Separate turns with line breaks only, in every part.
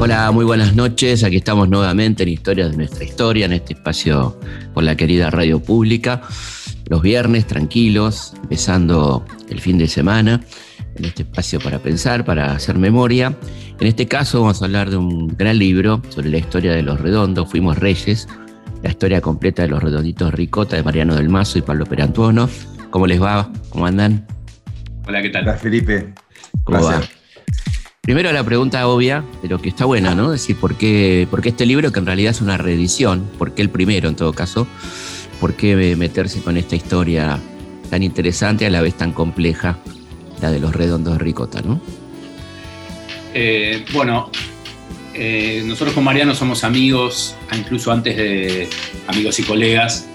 Hola, muy buenas noches. Aquí estamos nuevamente en Historias de nuestra historia, en este espacio por la querida radio pública. Los viernes, tranquilos, empezando el fin de semana, en este espacio para pensar, para hacer memoria. En este caso vamos a hablar de un gran libro sobre la historia de los redondos, Fuimos Reyes, la historia completa de los redonditos Ricota de Mariano del Mazo y Pablo Perantuono. ¿Cómo les va? ¿Cómo andan?
Hola, ¿qué tal?
Hola, Felipe.
¿Cómo va? Primero la pregunta obvia, pero que está buena, ¿no? Es decir, ¿por qué, ¿por qué este libro, que en realidad es una reedición? ¿Por qué el primero en todo caso? ¿Por qué meterse con esta historia tan interesante, a la vez tan compleja, la de los redondos de Ricota, ¿no?
Eh, bueno, eh, nosotros con Mariano somos amigos, incluso antes de amigos y colegas,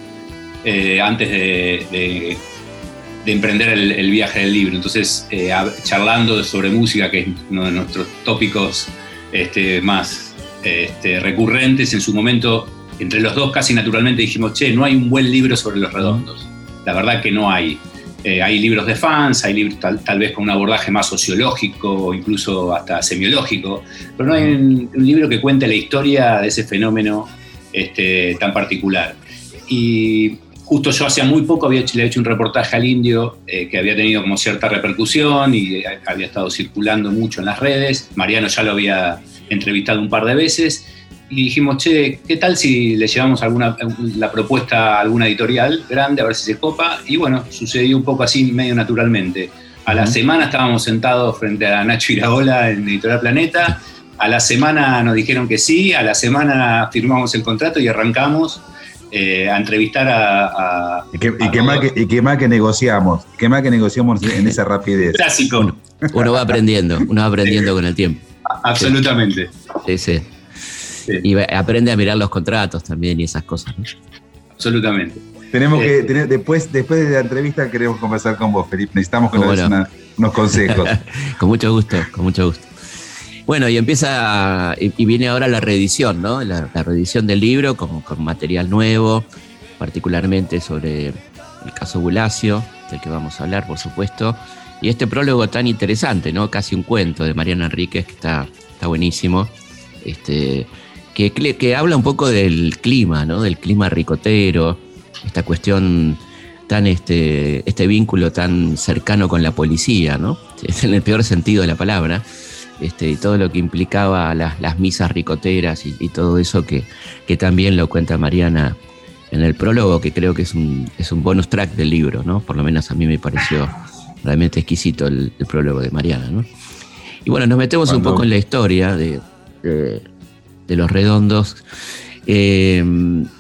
eh, antes de, emprender el, viaje del libro. Entonces, charlando sobre música, que es uno de nuestros tópicos este, más este, recurrentes, en su momento, entre los dos casi naturalmente dijimos, che, no hay un buen libro sobre los redondos. La verdad que no hay. Eh, hay libros de fans, hay libros tal, vez con un abordaje más sociológico o incluso hasta semiológico, pero no hay un, libro que cuente la historia de ese fenómeno este, tan particular. Y justo yo hacía muy poco había hecho, le hecho un reportaje al indio eh, que había tenido como cierta repercusión y había estado circulando mucho en las redes. Mariano ya lo había entrevistado un par de veces y dijimos, che, ¿qué tal si le llevamos alguna, la propuesta a alguna editorial grande, a ver si se copa? Y bueno, sucedió un poco así, medio naturalmente. A la semana estábamos sentados frente a Nacho Iraola en Editorial Planeta, a la semana nos dijeron que sí, a la semana firmamos el contrato y arrancamos eh, a entrevistar a...
¿Y, qué, más que, y, qué, más que, negociamos? ¿Qué más que negociamos en esa rapidez?
Clásico.
Uno, va aprendiendo, uno va aprendiendo con el tiempo.
Absolutamente.
Sí, sí. Y aprende a mirar los contratos también y esas cosas.
Absolutamente.
Tenemos que, eh, tener, después, después de la entrevista queremos conversar con vos, Felipe. Necesitamos que nos unos consejos.
con mucho gusto, con mucho gusto. Bueno, y empieza, y, viene ahora la reedición, ¿no? La, reedición del libro con, material nuevo, particularmente sobre el caso Bulacio, del que vamos a hablar, por supuesto. Y este prólogo tan interesante, ¿no? Casi un cuento de Mariana Enríquez, que está, está buenísimo. Este, que, habla un poco del clima, ¿no? Del clima ricotero, esta cuestión tan este, este vínculo tan cercano con la policía, ¿no? En el peor sentido de la palabra. Este, y todo lo que implicaba las, misas ricoteras y, todo eso que, que, también lo cuenta Mariana en el prólogo, que creo que es un, es un bonus track del libro, ¿no? Por lo menos a mí me pareció realmente exquisito el, prólogo de Mariana, ¿no? Y bueno, nos metemos un poco en la historia de, de los redondos. Eh,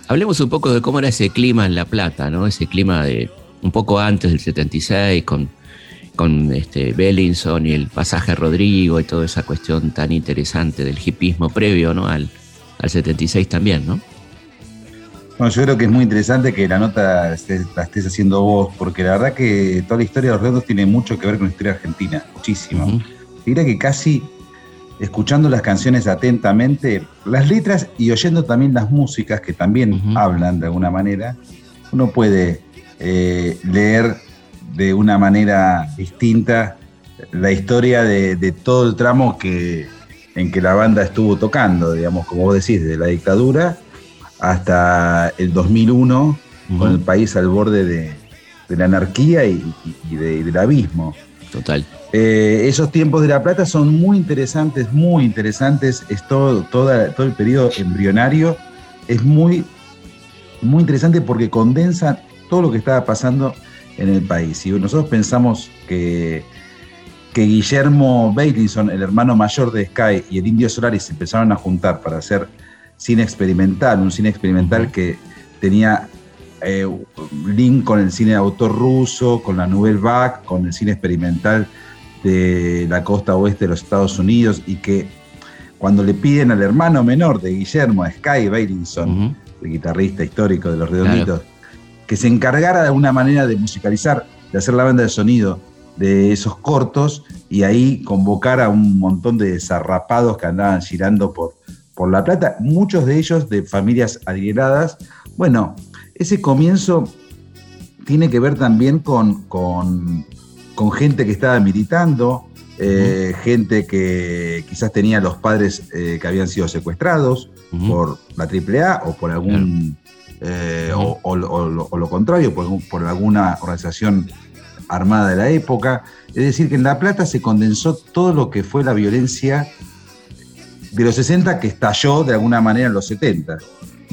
hablemos un poco de cómo era ese clima en La Plata, ¿no? Ese clima de un poco antes del 76, con, con este Bellinson y el pasaje Rodrigo y toda esa cuestión tan interesante del hipismo previo ¿no? al, al 76 también, ¿no?
Bueno, yo creo que es muy interesante que la nota la estés haciendo vos, porque la verdad que toda la historia de los redondos tiene mucho que ver con la historia argentina, muchísimo. Uh que casi escuchando las canciones atentamente, las letras y oyendo también las músicas que también hablan de alguna manera, uno puede eh, leer de una manera distinta la historia de, todo el tramo que, en que la banda estuvo tocando, digamos, como vos decís, de la dictadura hasta el 2001, con el país al borde de, la anarquía y, del abismo.
Total.
Eh, esos tiempos de La Plata son muy interesantes, muy interesantes. Es todo, todo el periodo embrionario. Es muy, muy interesante porque condensa todo lo que estaba pasando en el país. Y nosotros pensamos que, que Guillermo Bailinson, el hermano mayor de Sky, y el Indio Solaris se empezaron a juntar para hacer cine experimental, un cine experimental que tenía eh, link con el cine de autor ruso, con la Nouvelle Vague, con el cine experimental de la costa oeste de los Estados Unidos y que cuando le piden al hermano menor de Guillermo, a Sky Bailinson, el guitarrista histórico de Los Redonditos, que se encargara de alguna manera de musicalizar, de hacer la banda de sonido de esos cortos y ahí convocar a un montón de zarrapados que andaban girando por, por La Plata, muchos de ellos de familias adineradas. Bueno, ese comienzo tiene que ver también con, con con gente que estaba militando, eh, gente que quizás tenía los padres eh, que habían sido secuestrados por la AAA o por algún, eh, o, lo contrario, por, por, alguna organización armada de la época. Es decir, que en La Plata se condensó todo lo que fue la violencia de los 60 que estalló de alguna manera en los 70.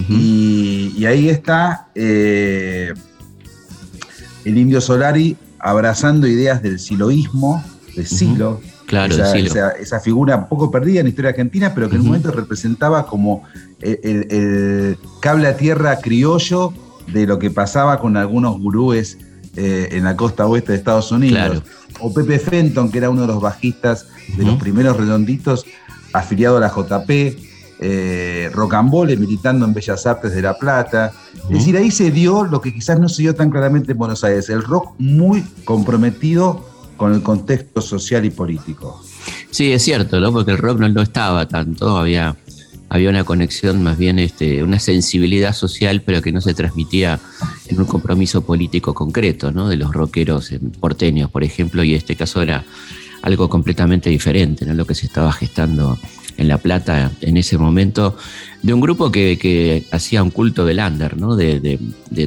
y, ahí está el Indio Solari abrazando ideas del siloísmo, de Silo.
Claro,
esa, esa, figura un poco perdida en la historia argentina, pero que en un momento representaba como el, cable a tierra criollo de lo que pasaba con algunos gurúes eh, en la costa oeste de Estados Unidos. O Pepe Fenton, que era uno de los bajistas de los primeros redonditos, afiliado a la JP, eh, Rocambole militando en Bellas Artes de La Plata. Es decir, ahí se dio lo que quizás no se dio tan claramente en Buenos Aires, el rock muy comprometido con el contexto social y político.
Sí, es cierto, ¿no? porque el rock no, estaba tanto, había, había una conexión, más bien este, una sensibilidad social, pero que no se transmitía en un compromiso político concreto, ¿no? de los rockeros porteños, por ejemplo, y este caso era algo completamente diferente, ¿no? lo que se estaba gestando en La Plata en ese momento, de un grupo que, hacía un culto del under, ¿no? De,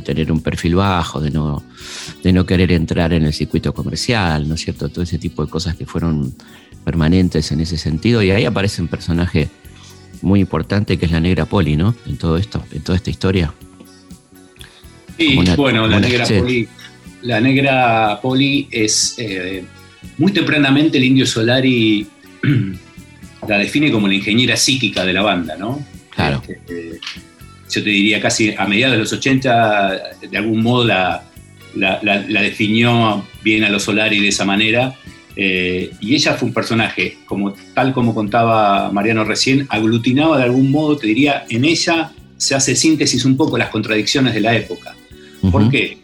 tener un perfil bajo, de no, de no querer entrar en el circuito comercial, ¿no es cierto? Todo ese tipo de cosas que fueron permanentes en ese sentido. Y ahí aparece un personaje muy importante que es la negra Poli, ¿no? En todo esto, en toda esta historia.
Sí, bueno, la negra Poli. La negra Poli es eh, muy tempranamente el indio Solari la define como la ingeniera psíquica de la banda, ¿no?
Claro.
Este, yo te diría casi a mediados de los 80, de algún modo la, la, definió bien a los Solari de esa manera. Eh, y ella fue un personaje, como, tal como contaba Mariano recién, aglutinaba de algún modo, te diría, en ella se hace síntesis un poco las contradicciones de la época. ¿Por qué?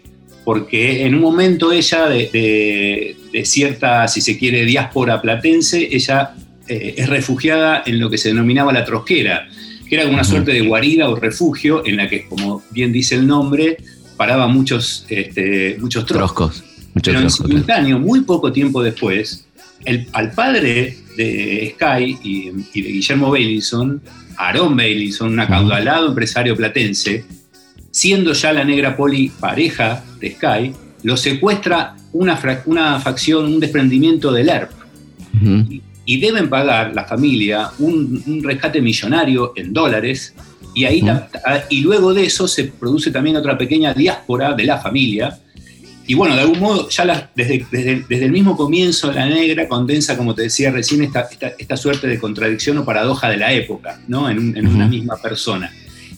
Porque en un momento ella, de, de, cierta, si se quiere, diáspora platense, ella eh, es refugiada en lo que se denominaba la trosquera, que era como una suerte de guarida o refugio en la que, como bien dice el nombre, paraba muchos, este, muchos troscos. Pero en simultáneo, muy poco tiempo después, el, al padre de Sky y, de Guillermo Bailinson, Aaron Bailinson, un acaudalado empresario platense, siendo ya la negra poli pareja de Sky, lo secuestra una, una facción, un desprendimiento del ERP y deben pagar la familia un, rescate millonario en dólares y, ahí y luego de eso se produce también otra pequeña diáspora de la familia. Y bueno, de algún modo, ya desde, desde, el mismo comienzo, la negra condensa, como te decía recién, esta, esta, suerte de contradicción o paradoja de la época, ¿no? En, una misma persona.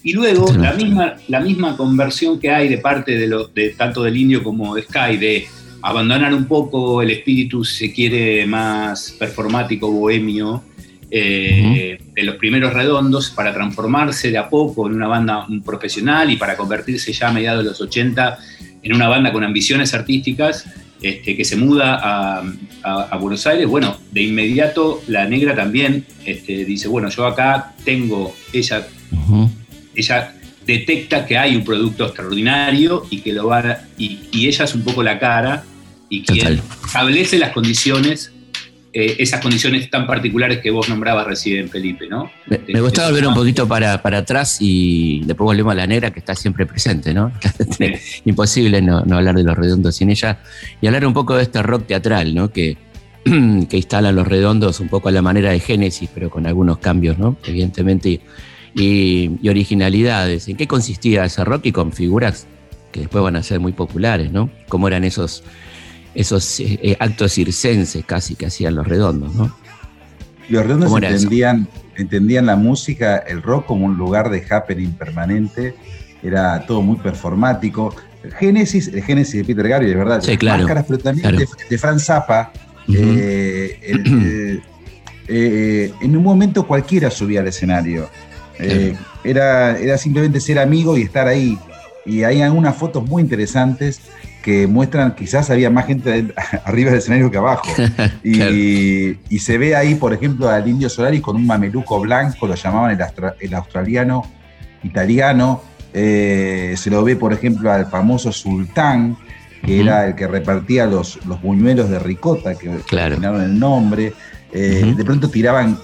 Y luego, la misma, la misma conversión que hay de parte de, lo, de tanto del indio como de Sky, de abandonar un poco el espíritu, si se quiere, más performático, bohemio, eh, de los primeros redondos, para transformarse de a poco en una banda profesional y para convertirse ya a mediados de los 80 en una banda con ambiciones artísticas, este, que se muda a, Buenos Aires, bueno, de inmediato la negra también este, dice, bueno, yo acá tengo, ella, ella detecta que hay un producto extraordinario y que lo va y, y, ella es un poco la cara y quien establece las condiciones, eh, esas condiciones tan particulares que vos nombrabas recién, Felipe, ¿no?
Me, me gustaba volver un poquito para, para, atrás y después volvemos a la negra que está siempre presente, ¿no? Imposible no, hablar de los redondos sin ella y hablar un poco de este rock teatral, ¿no? Que, que instalan los redondos un poco a la manera de Génesis, pero con algunos cambios, ¿no? Evidentemente, y, y originalidades. ¿En qué consistía ese rock y con figuras que después van a ser muy populares, ¿no? ¿Cómo eran esos esos eh, eh, actos circenses casi que hacían los redondos, ¿no?
Los redondos entendían, entendían la música, el rock como un lugar de happening permanente, era todo muy performático. Génesis, el Génesis de Peter Gabriel, ¿verdad?
Sí, claro.
Máscaras, pero también de, Franz Zappa. Eh, en un momento cualquiera subía al escenario. Era, era simplemente ser amigo y estar ahí. Y hay algunas fotos muy interesantes que muestran quizás había más gente arriba del escenario que abajo. y, se ve ahí, por ejemplo, al Indio Solaris con un mameluco blanco, lo llamaban el, australiano italiano. Eh, se lo ve, por ejemplo, al famoso Sultán. que era el que repartía los, los buñuelos de ricota, que
claro.
el nombre. Eh, de pronto tiraban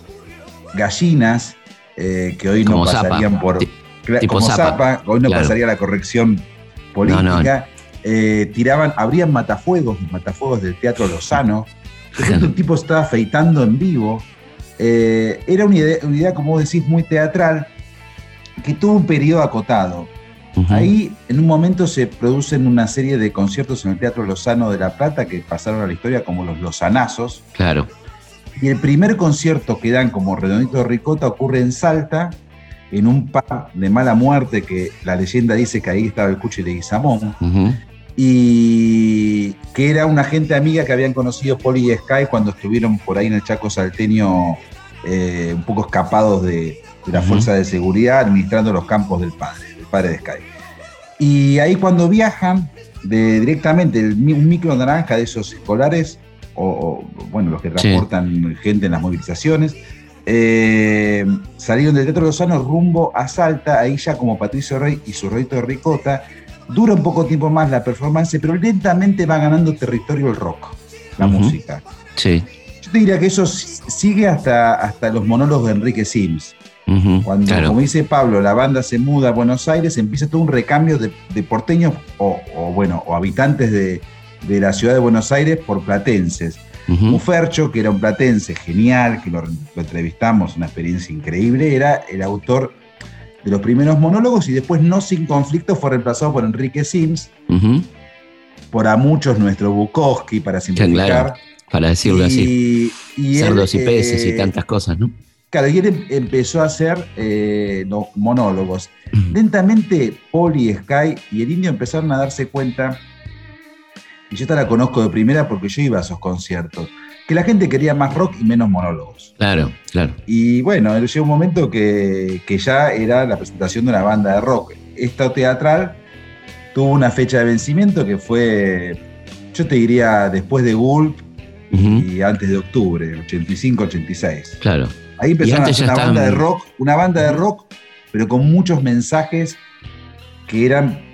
gallinas eh, que hoy no pasarían por.
Tipo
como zapa. hoy no pasaría la corrección política. Eh, tiraban, abrían matafuegos, matafuegos del Teatro Lozano. De pronto un tipo estaba afeitando en vivo. era una idea, una idea, como vos decís, muy teatral, que tuvo un periodo acotado. Ahí en un momento se producen una serie de conciertos en el Teatro Lozano de La Plata que pasaron a la historia como los Lozanazos.
Claro.
Y el primer concierto que dan como Redondito de Ricota ocurre en Salta, en un pub de mala muerte que la leyenda dice que ahí estaba el Cuchi de Guizamón. Y que era una gente amiga que habían conocido Poli y Sky cuando estuvieron por ahí en el Chaco Salteño, eh, un poco escapados de, la fuerza de seguridad, administrando los campos del padre, del padre de Sky. Y ahí cuando viajan de, directamente, un micro naranja de esos escolares, o, bueno, los que transportan gente en las movilizaciones, eh, salieron del Teatro Lozano rumbo a Salta, ahí ya como Patricio Rey y su reyito de ricota. Dura un poco tiempo más la performance, pero lentamente va ganando territorio el rock, la música.
Sí.
Yo te diría que eso sigue hasta, hasta los monólogos de Enrique Sims. Cuando, como dice Pablo, la banda se muda a Buenos Aires, empieza todo un recambio de, porteños o, bueno, o habitantes de, la ciudad de Buenos Aires por platenses. Mufercho, que era un platense genial, que lo, entrevistamos, una experiencia increíble, era el autor de los primeros monólogos y después, no sin conflicto, fue reemplazado por Enrique Sims, por a muchos nuestro Bukowski, para simplificar.
para decirlo así. Cerdos y peces y eh, tantas cosas, ¿no?
Claro, y él em, empezó a hacer eh, los monólogos. Lentamente, Poli, Sky y el indio empezaron a darse cuenta, y yo esta la conozco de primera porque yo iba a esos conciertos, que la gente quería más rock y menos monólogos.
Claro, claro.
Y bueno, llegó un momento que, ya era la presentación de una banda de rock. Esto teatral tuvo una fecha de vencimiento que fue, yo te diría, después de Gulp y antes de octubre, 85-86.
Claro.
Ahí empezaron a hacer una banda de rock, una banda de rock, pero con muchos mensajes que eran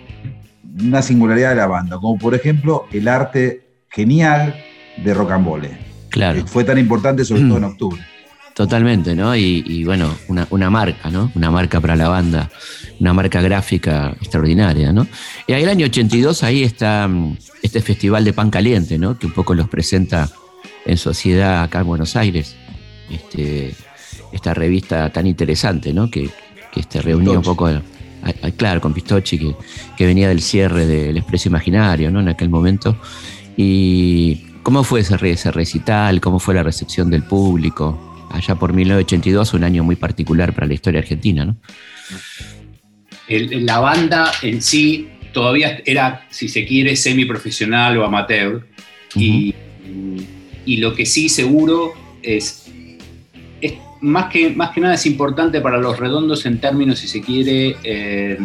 una singularidad de la banda, como por ejemplo el arte genial de Rocambole.
Claro.
Que fue tan importante sobre todo en octubre.
Totalmente, ¿no? Y, bueno, una, marca, ¿no? Una marca para la banda, una marca gráfica extraordinaria, ¿no? Y ahí el año 82 ahí está mm, este festival de pan caliente, ¿no? Que un poco los presenta en sociedad acá en Buenos Aires. Este, esta revista tan interesante, ¿no? Que, que este, reunía un poco, claro, con Pistocchi, que, que, venía del cierre del Expreso Imaginario, ¿no? En aquel momento. Y cómo fue ese, ese recital, cómo fue la recepción del público, allá por 1982, un año muy particular para la historia argentina, ¿no?
la banda en sí todavía era, si se quiere, semiprofesional o amateur. y, y, lo que sí seguro es más que, más que nada es importante para los redondos en términos, si se quiere, eh,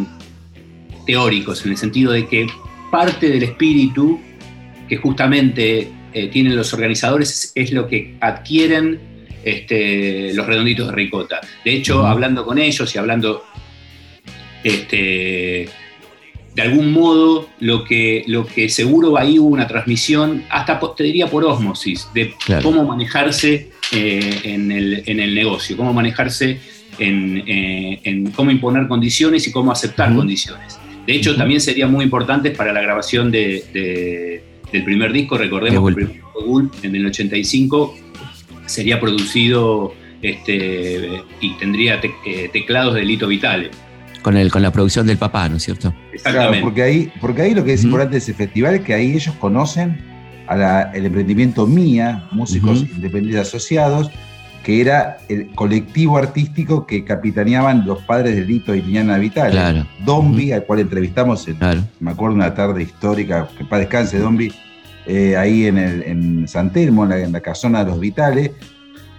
teóricos, en el sentido de que parte del espíritu que justamente eh, tienen los organizadores es, lo que adquieren este, los redonditos de ricota. De hecho, hablando con ellos y hablando este, de algún modo, lo que, lo que seguro ahí hubo una transmisión, hasta te diría por osmosis, de cómo manejarse eh, en, el, negocio, cómo manejarse eh, en, cómo imponer condiciones y cómo aceptar condiciones. De hecho, también sería muy importante para la grabación de, del primer disco. Recordemos que el primer disco en el 85 sería producido este, y tendría eh, teclados de Lito Vitale.
Con, el, con la producción del papá, ¿no es cierto?
Exactamente. porque, ahí, porque ahí lo que es importante de ese festival es que ahí ellos conocen al emprendimiento MIA, Músicos Independientes Asociados, que era el colectivo artístico que capitaneaban los padres de Lito y Liliana Vital.
Claro.
Dombi, al cual entrevistamos, en, me acuerdo, una tarde histórica, que para descanse Dombi, eh, ahí en, el, en San Telmo, en la, casona de los Vitales.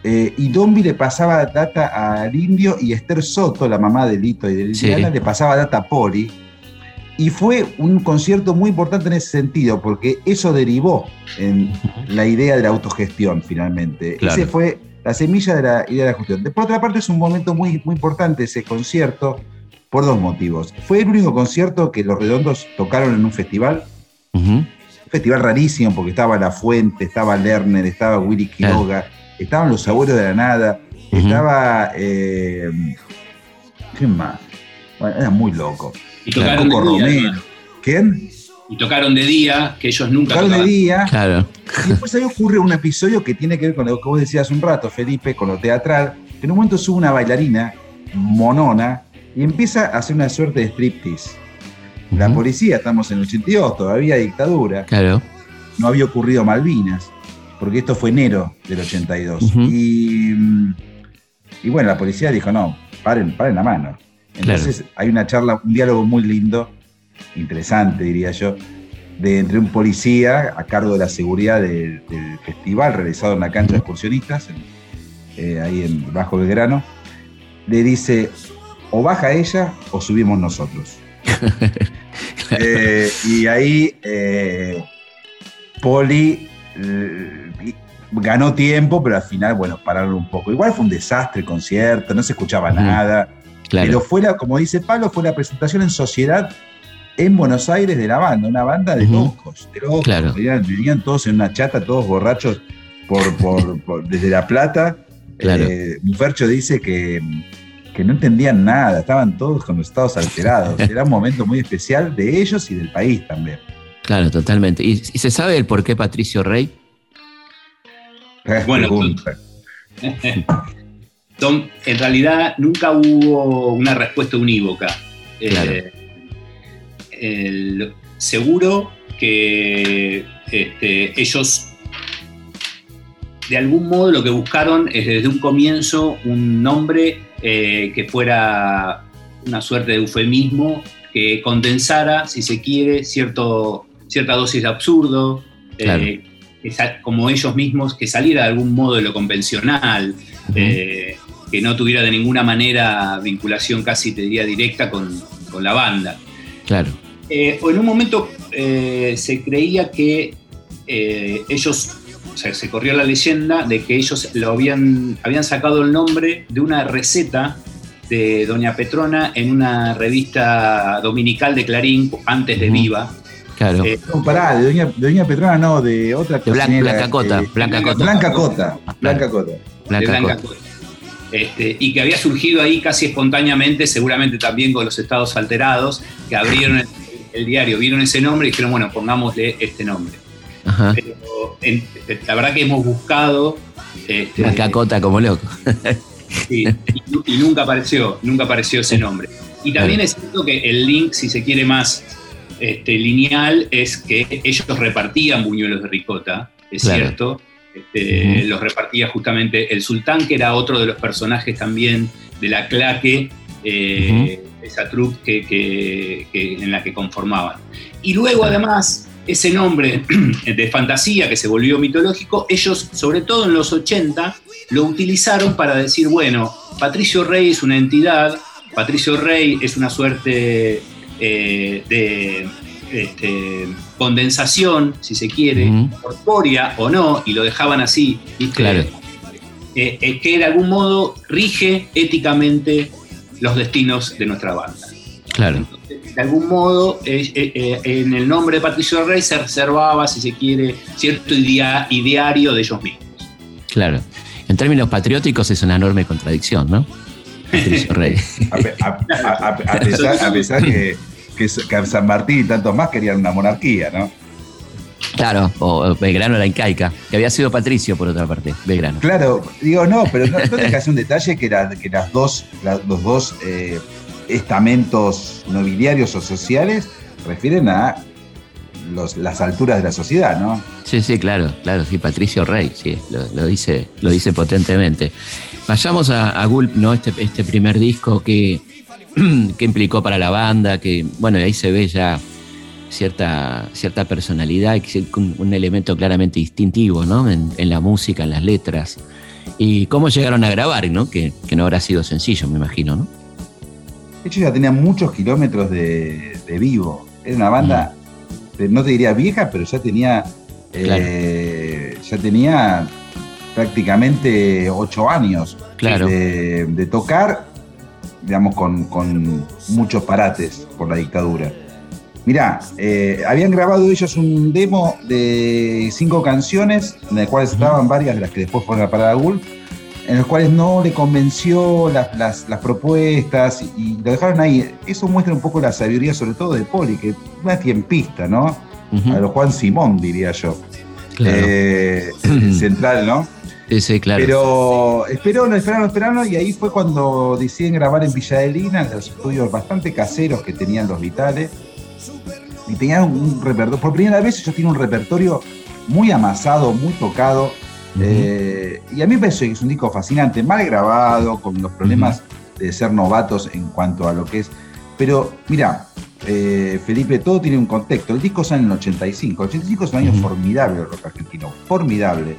Eh, y Dombi le pasaba data al indio y Esther Soto, la mamá de Lito y de Liliana, le pasaba data a Poli y fue un concierto muy importante en ese sentido, porque eso derivó en la idea de la autogestión finalmente. Ese fue la semilla de la idea de la gestión. Por otra parte, es un momento muy, muy importante ese concierto por dos motivos. Fue el único concierto que los redondos tocaron en un festival. festival rarísimo porque estaba La Fuente, estaba Lerner, estaba Willy Quiroga, estaban los abuelos de la nada, estaba. Eh, ¿Quién más? Bueno, era muy loco.
Y tocaron de día,
¿Quién?
Y tocaron de día, que ellos nunca
tocaron de día.
Claro.
Y después ahí ocurre un episodio que tiene que ver con lo que vos decías un rato, Felipe, con lo teatral, que en un momento sube una bailarina monona y empieza a hacer una suerte de striptease. La policía, estamos en el 82, todavía dictadura.
Claro.
No había ocurrido Malvinas, porque esto fue enero del 82. y, y, bueno, la policía dijo, no, paren, paren la mano. Entonces hay una charla, un diálogo muy lindo, interesante diría yo, de entre un policía a cargo de la seguridad del festival realizado en la cancha de excursionistas, eh, ahí en Bajo Belgrano, le dice, o baja ella o subimos nosotros. Eh, y ahí eh, Poli ganó tiempo, pero al final, bueno, pararon un poco. Igual fue un desastre el concierto, no se escuchaba nada. Pero fue como dice Pablo, fue la presentación en sociedad en Buenos Aires de la banda, una banda de locos, de locos.
Claro.
Vivían, todos en una chata, todos borrachos por, desde La Plata.
Claro.
Eh, Mufercho dice que, que, no entendían nada, estaban todos con los estados alterados. Era un momento muy especial de ellos y del país también.
Claro, totalmente. ¿Y, se sabe el por qué Patricio Rey?
Bueno, en realidad nunca hubo una respuesta unívoca. Eh, seguro que este, ellos de algún modo lo que buscaron es desde un comienzo un nombre eh, que fuera una suerte de eufemismo que condensara, si se quiere, cierto, cierta dosis de absurdo, eh, como ellos mismos, que saliera de algún modo de lo convencional, que no tuviera de ninguna manera vinculación casi, te diría, directa con, con la banda.
Claro.
Eh, en un momento eh, se creía que eh, ellos, o sea, se corrió la leyenda de que ellos lo habían, habían sacado el nombre de una receta de Doña Petrona en una revista dominical de Clarín antes de Viva.
Claro. no, pará, de Doña, Petrona no, de otra
de Blanca, Cota, Blanca, Cota.
Blanca Cota. Blanca Cota.
Blanca Cota. Este, y que había surgido ahí casi espontáneamente, seguramente también con los estados alterados, que abrieron el el diario vieron ese nombre y dijeron, bueno, pongámosle este nombre. Pero la verdad que hemos buscado.
Este, la cacota como loco.
y, nunca apareció, nunca apareció ese nombre. Y también es cierto que el link, si se quiere más este, lineal, es que ellos repartían buñuelos de ricota, es cierto. Este, los repartía justamente el sultán, que era otro de los personajes también de la claque. Eh, esa troupe que, en la que conformaban. Y luego además ese nombre de fantasía que se volvió mitológico, ellos, sobre todo en los 80, lo utilizaron para decir, bueno, Patricio Rey es una entidad, Patricio Rey es una suerte eh, de este, condensación, si se quiere, corpórea o no, y lo dejaban así,
Claro.
Eh, eh, que de algún modo rige éticamente los destinos de nuestra banda.
Claro.
de algún modo, eh, eh, eh, en el nombre de Patricio Rey se reservaba, si se quiere, cierto ideario de ellos mismos.
Claro. En términos patrióticos es una enorme contradicción, ¿no?
Patricio Rey. a, pesar, que, que, San Martín y tantos más querían una monarquía, ¿no?
Claro, o Belgrano la incaica, que había sido Patricio por otra parte, Belgrano.
Claro, digo, no, pero no, no dejas un detalle que, que las dos, los dos eh, estamentos nobiliarios o sociales refieren a las alturas de la sociedad, ¿no?
Sí, sí, claro, claro, sí, Patricio Rey, sí, lo, dice, lo dice potentemente. Vayamos a, Gulp, ¿no? Este, este primer disco que, que implicó para la banda, que, bueno, ahí se ve ya cierta, cierta personalidad, un, un elemento claramente distintivo ¿no? En, la música, en las letras. Y cómo llegaron a grabar, ¿no? Que, no habrá sido sencillo, me imagino, ¿no?
De hecho, ya tenía muchos kilómetros de, vivo. Era una banda, no te diría vieja, pero ya tenía. Eh, ya tenía prácticamente ocho años
claro.
de, tocar, digamos, con, con muchos parates por la dictadura. Mirá, eh, habían grabado ellos un demo de cinco canciones, en las cuales estaban varias de las que después fueron a Parada Gulf, en las cuales no le convenció las, propuestas y, lo dejaron ahí. Eso muestra un poco la sabiduría, sobre todo de Poli, que una tiempista, ¿no? A lo Juan Simón, diría yo. Eh, central, ¿no?
Sí, sí, claro.
Pero esperaron, esperaron, esperaron, y ahí fue cuando deciden grabar en Villa de Lina, en los estudios bastante caseros que tenían los Vitales. Y tenían un repertorio, por primera vez ellos tienen un repertorio muy amasado, muy tocado, eh, y a mí me parece que es un disco fascinante, mal grabado, con los problemas de ser novatos en cuanto a lo que es, pero mira, eh, Felipe, todo tiene un contexto, el disco sale en el 85, el 85 es un año formidable del rock argentino, formidable.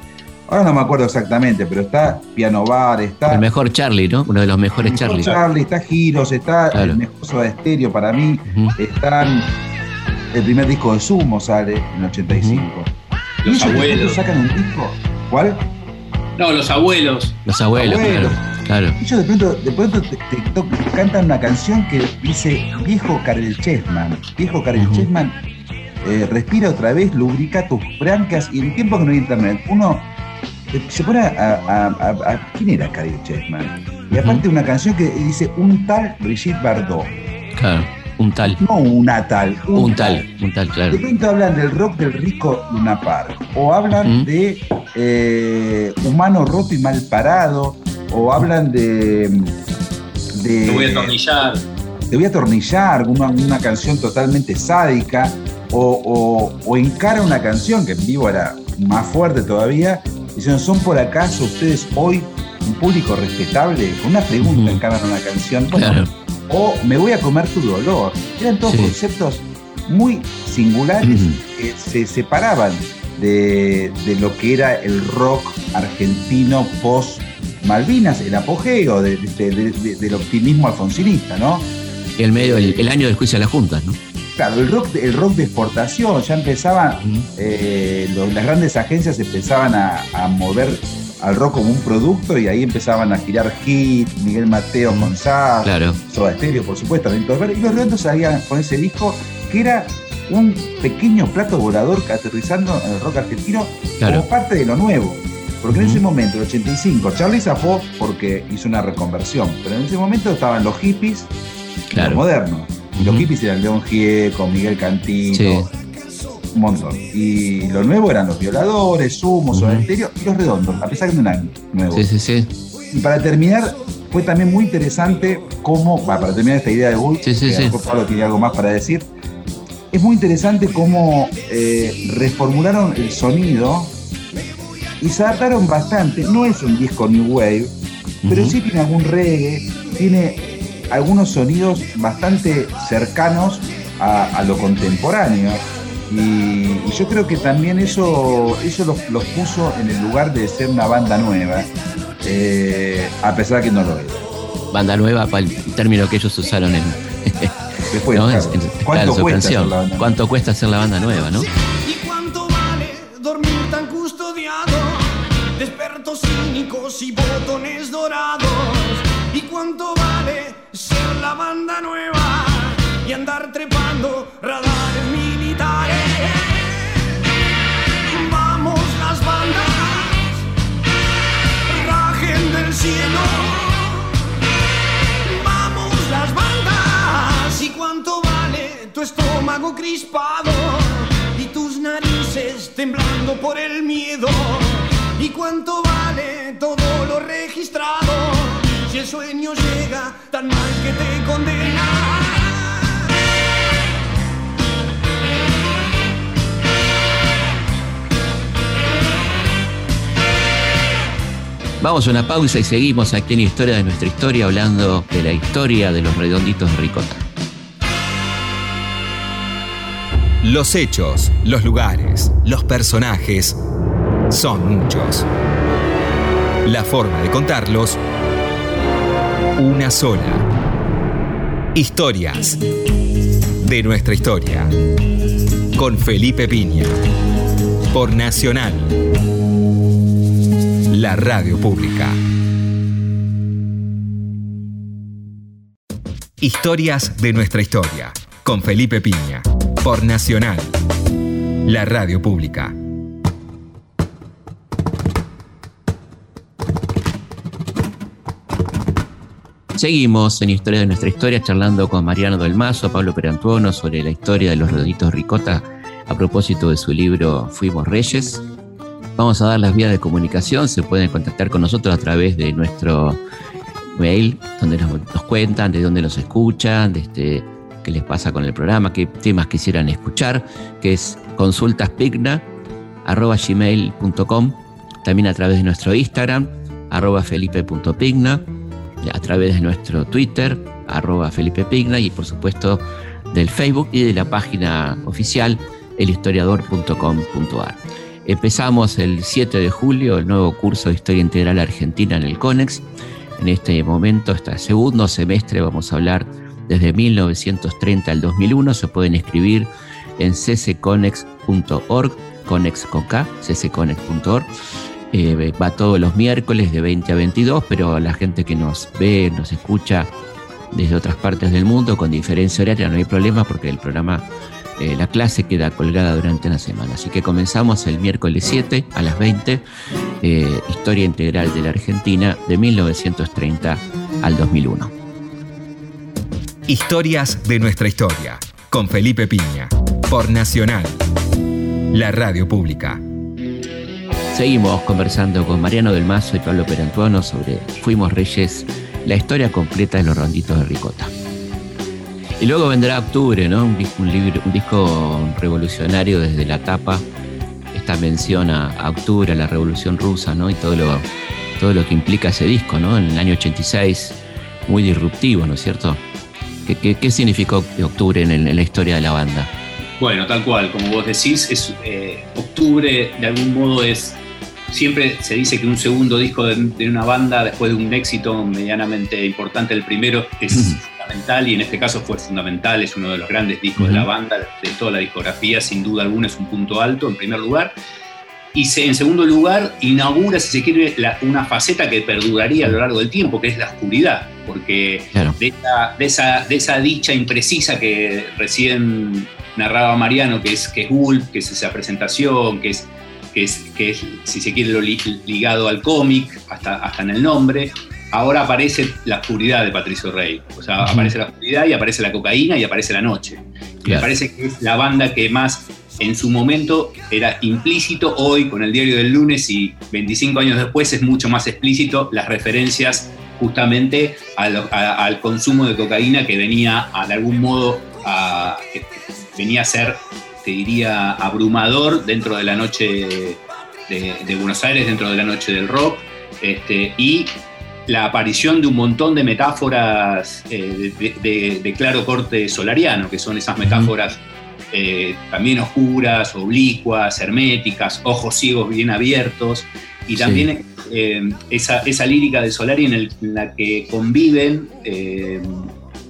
Ahora no me acuerdo exactamente, pero está Piano Bar, está.
El mejor Charlie, ¿no? Uno de los mejores Charlie.
Charlie, está Giros, está el mejor Soda Estéreo para mí. Están el primer disco de Sumo sale en el 85.
Los ¿Y abuelos.
sacan un disco? ¿Cuál?
No, los abuelos.
Los abuelos, claro.
Ellos de pronto, de pronto te, cantan una canción que dice Viejo Karel Chessman. Viejo Karel Chessman, eh, respira otra vez, lubrica tus brancas y en tiempo que no hay internet, uno se pone a, ¿Quién era Karel Chessman? Y aparte una canción que dice un tal Brigitte Bardot.
Claro. Un tal.
No una tal.
Un, tal, un tal, claro.
De pronto hablan del rock del rico Luna Park. O hablan de eh, humano roto y mal parado. O hablan de.
de Te voy a atornillar.
Te voy a atornillar, una, una canción totalmente sádica. O, o, encara una canción que en vivo era más fuerte todavía. Dicen, ¿son por acaso ustedes hoy un público respetable? Con una pregunta encaran una canción. claro o me voy a comer tu dolor. Eran todos conceptos muy singulares que se separaban de, lo que era el rock argentino post Malvinas, el apogeo del optimismo alfonsinista, ¿no?
El, medio, el, año del juicio a las juntas, ¿no?
Claro, el rock, el rock de exportación, ya empezaban, eh, las grandes agencias empezaban a, a mover al rock como un producto y ahí empezaban a girar Hit, Miguel Mateo, González,
claro.
Soda Stereo, por supuesto, y los redondos salían con ese disco que era un pequeño plato volador aterrizando en el rock argentino como parte de lo nuevo. Porque en ese momento, el 85, Charlie zafó porque hizo una reconversión, pero en ese momento estaban los hippies los modernos. Y los hippies eran León Gieco, Miguel Cantino, un montón. Y lo nuevo eran los violadores, humos, uh -huh. y los redondos, a pesar de un año nuevo.
Sí, sí, sí.
Y para terminar, fue también muy interesante cómo, para terminar esta idea de Bull, sí, sí, que Pablo tiene algo más para decir, es muy interesante cómo eh, reformularon el sonido y se adaptaron bastante. No es un disco New Wave, pero sí tiene algún reggae, tiene algunos sonidos bastante cercanos a lo contemporáneo. Y, yo creo que también eso, eso los, puso en el lugar de ser una banda nueva, eh, a pesar de que no lo es.
Banda nueva para el término que ellos usaron en,
Después, ¿Cuánto, cuesta
¿Cuánto cuesta ser la banda nueva, no?
¿Y cuánto vale dormir tan custodiado? Despertos cínicos y botones dorados. ¿Y cuánto vale ser la banda nueva y andar trepando radares militares? cielo. Vamos las bandas. ¿Y cuánto vale tu estómago crispado? Y tus narices temblando por el miedo. ¿Y cuánto vale todo el sueño llega tan mal que te condena.
Vamos a una pausa y seguimos aquí en Historia de nuestra historia hablando de la historia de los redonditos de ricota.
Los hechos, los lugares, los personajes son muchos. La forma de contarlos, una sola. Historias de nuestra historia. Con Felipe Piña. Por Nacional la radio pública. Historias de nuestra historia, con Felipe Piña. por Nacional, la radio pública.
Seguimos en Historia de nuestra historia charlando con Mariano del Mazo, Pablo Perantuono sobre la historia de los redonditos Ricota a propósito de su libro Fuimos Reyes. Vamos a dar las vías de comunicación, se pueden contactar con nosotros a través de nuestro mail, donde nos, cuentan de dónde nos escuchan, de este, qué les pasa con el programa, qué temas quisieran escuchar, que es consultaspigna.gmail.com, también a través de nuestro Instagram, arroba felipe.pigna, a través de nuestro Twitter, arroba Felipe Pigna, y por supuesto del Facebook y de la página oficial elhistoriador.com.ar. Empezamos el 7 de julio el nuevo curso de Historia Integral Argentina en el CONEX. En este momento, este segundo semestre, vamos a hablar desde 1930 al 2001. Se pueden escribir en ccconex.org, conex con K, ccconex.org. Eh, va todos los miércoles de 20 a 22, pero la gente que nos ve, nos escucha desde otras partes del mundo con diferencia horaria no hay problema porque el programa, eh, la clase queda colgada durante una semana. Así que comenzamos el miércoles 7 a las 20, eh, Historia Integral de la Argentina de 1930 al 2001.
Historias de nuestra historia, con Felipe Piña, por Nacional, la radio pública.
Seguimos conversando con Mariano del Mazo y Pablo Perantuano sobre Fuimos Reyes, la historia completa de los ronditos de Ricota. Y luego vendrá Octubre, ¿no? Un, libro, un disco revolucionario desde la tapa, esta mención a, Octubre, a la Revolución Rusa, ¿no? Y todo lo, todo lo que implica ese disco, ¿no? En el año 86, muy disruptivo, ¿no es cierto? ¿Qué, qué, significó Octubre en, la historia de la banda?
Bueno, tal cual, como vos decís, es, eh, Octubre de algún modo es siempre se dice que un segundo disco de, una banda, después de un éxito medianamente importante, el primero es fundamental y en este caso fue fundamental, es uno de los grandes discos de la banda, de toda la discografía, sin duda alguna es un punto alto en primer lugar. Y en segundo lugar, inaugura, si se quiere, una faceta que perduraría a lo largo del tiempo, que es la oscuridad, porque de, esa, de, esa, dicha imprecisa que recién narraba Mariano, que es, que es Wolf, que es esa presentación, que es que es, que si se quiere, lo ligado al cómic, hasta, hasta en el nombre. Ahora aparece la oscuridad de Patricio Rey. O sea, aparece la oscuridad y aparece la cocaína y aparece la noche. Y me parece que es la banda que más en su momento era implícito, hoy con el diario del lunes y 25 años después es mucho más explícito las referencias justamente al, consumo de cocaína que venía de algún modo a, venía a ser te diría, abrumador dentro de la noche de, Buenos Aires, dentro de la noche del rock, este, y la aparición de un montón de metáforas eh, de, claro corte solariano, que son esas metáforas eh, también oscuras, oblicuas, herméticas, ojos ciegos bien abiertos, y también eh, esa, lírica de Solari en, la que conviven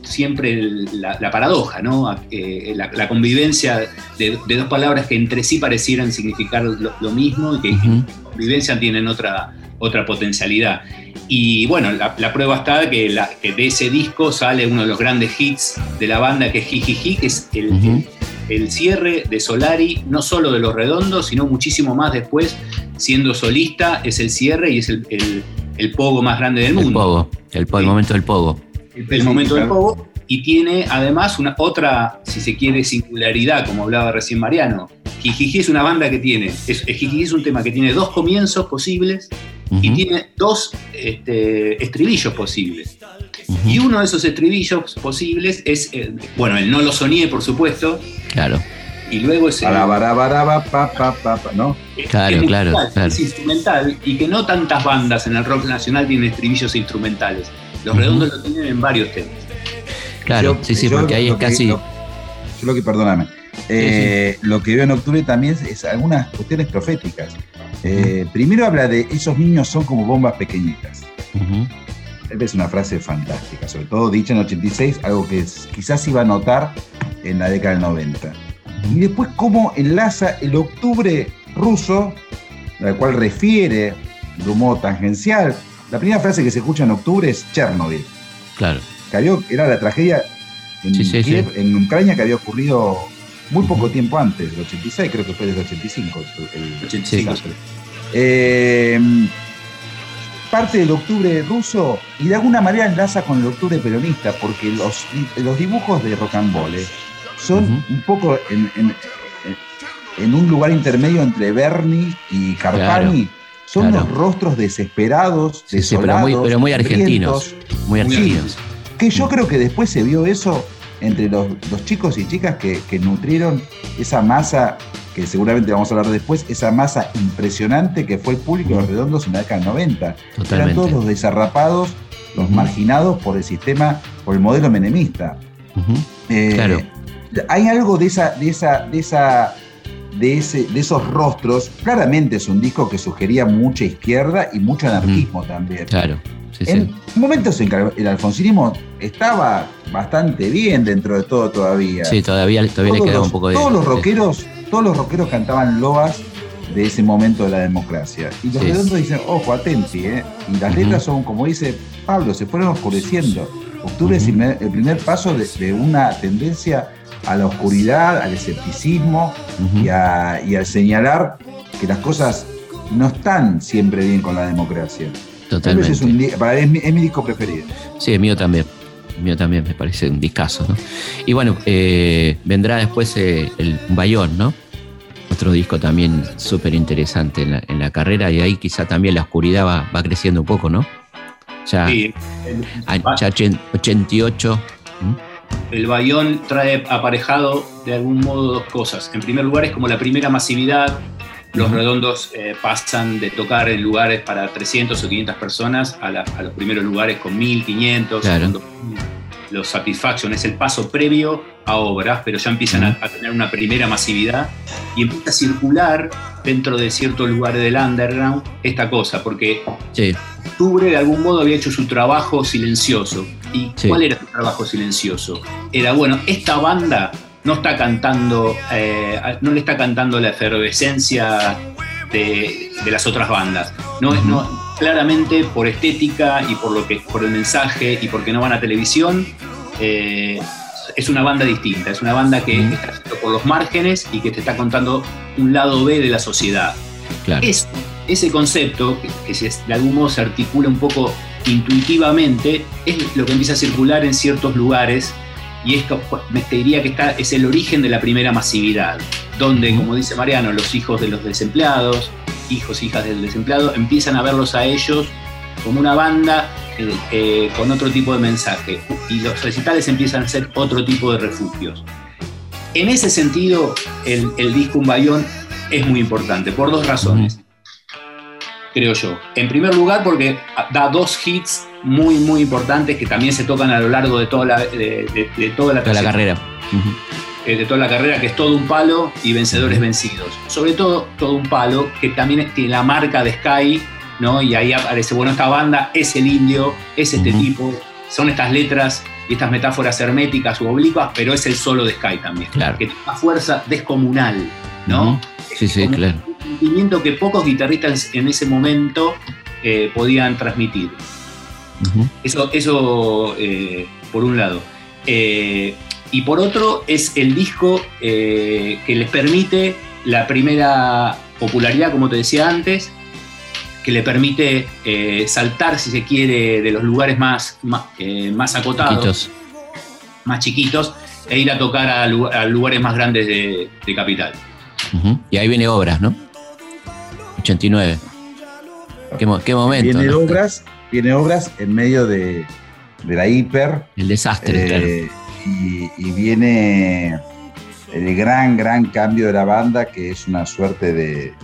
siempre la, paradoja, ¿no? Eh, la, convivencia de, dos palabras que entre sí parecieran significar lo, mismo y que en convivencia tienen otra, otra potencialidad. Y bueno, la, prueba está que, de ese disco sale uno de los grandes hits de la banda, que es Jijiji, que es el, el, cierre de Solari, no solo de Los Redondos, sino muchísimo más después, siendo solista, es el cierre y es el, el pogo más grande del mundo.
El pogo, el momento del pogo
el momento del pogo, y tiene además una otra, si se quiere, singularidad, como hablaba recién Mariano. Jijiji es una banda que tiene, es, es un tema que tiene dos comienzos posibles y tiene dos este, estribillos posibles. Y uno de esos estribillos posibles es, eh, bueno, el no lo soñé, por supuesto.
Claro.
Y luego es.
¿no?
Claro, claro, claro.
Es instrumental y que no tantas bandas en el rock nacional tienen estribillos instrumentales. Los redondos lo tienen en varios temas.
Claro, sí, sí, porque ahí es casi.
yo lo que, perdóname. Eh, lo que veo en octubre también es, algunas cuestiones proféticas. Eh, primero habla de esos niños son como bombas pequeñitas. Es una frase fantástica, sobre todo dicha en 86, algo que quizás iba a notar en la década del 90. Y después cómo enlaza el octubre ruso, al cual refiere de un modo tangencial la primera frase que se escucha en octubre es Chernobyl.
Claro.
era la tragedia en, en Ucrania que había ocurrido muy poco tiempo antes, del 86, creo que fue del 85. El,
85.
Eh, parte del octubre ruso y de alguna manera enlaza con el octubre peronista, porque los, los dibujos de Rocambole son
Ujú.
un poco en, en- en un lugar intermedio entre Berni y Carpani. Son
claro.
los rostros desesperados,
Sí, sí, pero muy,
desolados,
pero muy argentinos. Muy argentinos.
que yo creo que después se vio eso entre los, los chicos y chicas que, que nutrieron esa masa, que seguramente vamos a hablar después, esa masa impresionante que fue el público de los redondos en la década del 90. Eran
Totalmente.
todos los desarrapados, los marginados por el sistema, por el modelo menemista. Eh,
Claro.
Hay algo de esa, de esa, de esa, de ese, de esos rostros. Claramente es un disco que sugería mucha izquierda y mucho anarquismo también.
Claro. Sí, sí.
En momentos en que el alfonsinismo estaba bastante bien dentro de todo todavía.
Sí, todavía, todavía le
Todos
queda
los-
un poco de.
Todos los rockeros, todos los rockeros cantaban loas de ese momento de la democracia. Y los
Sí.
redondos dicen, ojo, atenti, ¿eh? Y las letras son, como dice Pablo, se fueron oscureciendo. Octubre es
Ujú.
el primer- el primer paso de, de una tendencia a la oscuridad, al escepticismo y, a, y al señalar que las cosas no están siempre bien con la democracia.
Totalmente.
es, un di- para, es, mi, es mi disco preferido.
Sí, el mío también. El mío también me parece un discazo, ¿no? Y bueno, eh, vendrá después eh, el Bayón, ¿no? Otro disco también súper interesante en la, en la carrera y ahí quizá también la oscuridad va, va creciendo un poco, ¿no? Ya,
Sí,
ya ochen- 88. ¿m?
El Bayón trae aparejado de algún modo dos cosas. En primer lugar, es como la primera masividad. Los redondos eh, pasan de tocar en lugares para 300 o 500 personas a, la- a los primeros lugares con 1500.
Claro.
con 2000. Los Satisfaction es el paso previo a obras, pero ya empiezan a tener una primera masividad y empieza a circular dentro de ciertos lugares del underground esta cosa, porque
Sí,
Octubre de algún modo había hecho su trabajo silencioso. ¿Y
Sí.
cuál era su trabajo silencioso? Era, bueno, esta banda no está cantando, eh, no le está cantando la efervescencia de, de las otras bandas. No,
Ujú.
no, claramente por estética y por, lo que, por el mensaje y porque no van a televisión, eh, es una banda distinta. Es una banda que
Ujú.
está haciendo por los márgenes y que te está contando un lado B de la sociedad.
claro.
Eso, ese concepto, que, que se- de algún modo se articula un poco intuitivamente, es lo que empieza a circular en ciertos lugares y esto me te diría que está, es el origen de la primera masividad, donde, como dice Mariano, los hijos de los desempleados, hijos, hijas del desempleado, empiezan a verlos a ellos como una banda eh, eh, con otro tipo de mensaje y los recitales empiezan a ser otro tipo de refugios. En ese sentido, el, el disco Un Bayón es muy importante, por dos razones, creo yo. En primer lugar, porque da dos hits muy, muy importantes que también se tocan a lo largo de toda la, de, de- de toda la,
Toda la
trayectoria
carrera.
Eh, de toda la carrera, que es todo un palo y vencedores vencidos. Sobre todo, todo un palo, que también tiene la marca de Sky, ¿no? Y ahí aparece, bueno, esta banda es el indio, es este tipo, son estas letras y estas metáforas herméticas u oblicuas, pero es el solo de Sky también,
Claro.
que tiene una fuerza descomunal, ¿no?
Sí, sí, claro.
Sentimiento que pocos guitarristas en ese momento eh, podían transmitir. Eso, eso eh, por un lado. Eh, y por otro, es el disco que les permite la primera popularidad, como te decía antes, que le permite saltar, si se quiere, de los lugares más, más, más acotados,
Chiquitos.
más chiquitos, e ir a tocar a, lu- a lugares más grandes de, de capital.
Y ahí viene obras, ¿no? 89. Qué, qué momento.
Viene
¿no?
obras, viene obras en medio de, de la hiper.
El desastre, claro.
eh, y, y viene el gran, gran cambio de la banda, que es una suerte de,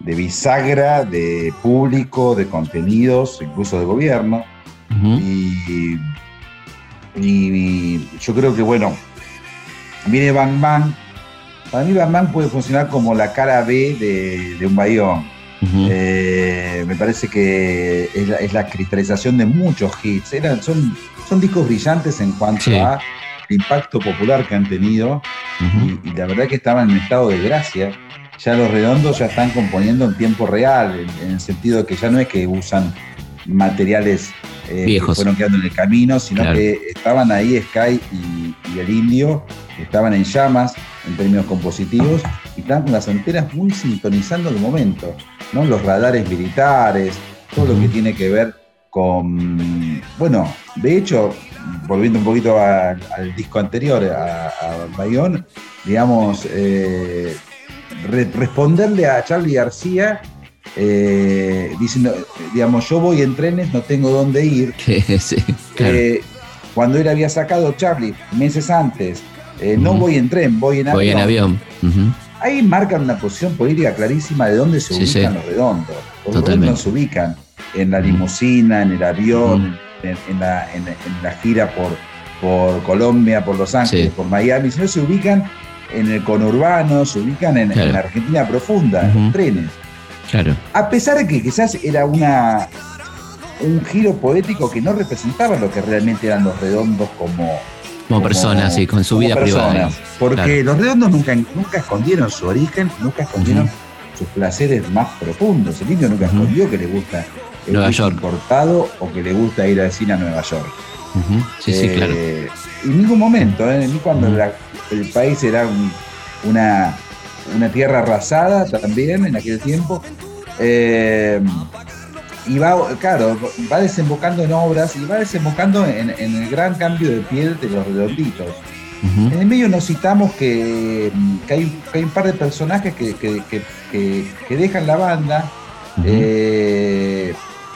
de bisagra de público, de contenidos, incluso de gobierno. Y, y- y yo creo que, bueno, viene Bang Bang. Para mí Bang Bang puede funcionar como la cara B de, de un bayón. Eh, me parece que es la, es la cristalización de muchos hits. Eran, son, son discos brillantes en cuanto
Sí.
a el impacto popular que han tenido y, y la verdad que estaban en estado de gracia. Ya los redondos ya están componiendo en tiempo real, en, en el sentido de que ya no es que usan materiales eh, que
Viejos.
fueron quedando en el camino, sino
Claro.
que estaban ahí Sky y, y el indio, estaban en llamas. en términos compositivos y las antenas muy sintonizando el momento, ¿no? Los radares militares, todo lo que tiene que ver con, bueno, de hecho, volviendo un poquito al disco anterior, a, a Bayón, digamos, eh, responderle a Charlie García eh, diciendo, digamos, yo voy en trenes, no tengo dónde ir. Eh, cuando él había sacado Charlie meses antes, no voy en tren, voy en
voy
avión.
en avión.
Ahí marcan una posición política clarísima de dónde se ubican los redondos. Los redondos no se ubican en la limusina, en el avión, en, la, gira por, por Colombia, por Los Ángeles, por Miami, sino se ubican en el conurbano, se ubican en, la Argentina profunda, en los trenes.
Claro.
A pesar de que quizás era una un giro poético que no representaba lo que realmente eran los redondos como,
como, personas, sí, con su vida privada.
Porque los redondos nunca, nunca escondieron su origen, nunca escondieron sus placeres más profundos. El indio nunca escondió que le gusta el
Nueva York.
importado o que le gusta ir al cine a Nueva York.
Sí, sí, claro.
Eh, en ningún momento, ¿eh? ni cuando el país era una, una, tierra arrasada también en aquel tiempo. Eh, y va, claro, va desembocando en obras y va desembocando en, el gran cambio de piel de los redonditos. En el medio nos citamos que, hay, un par de personajes que, dejan la banda.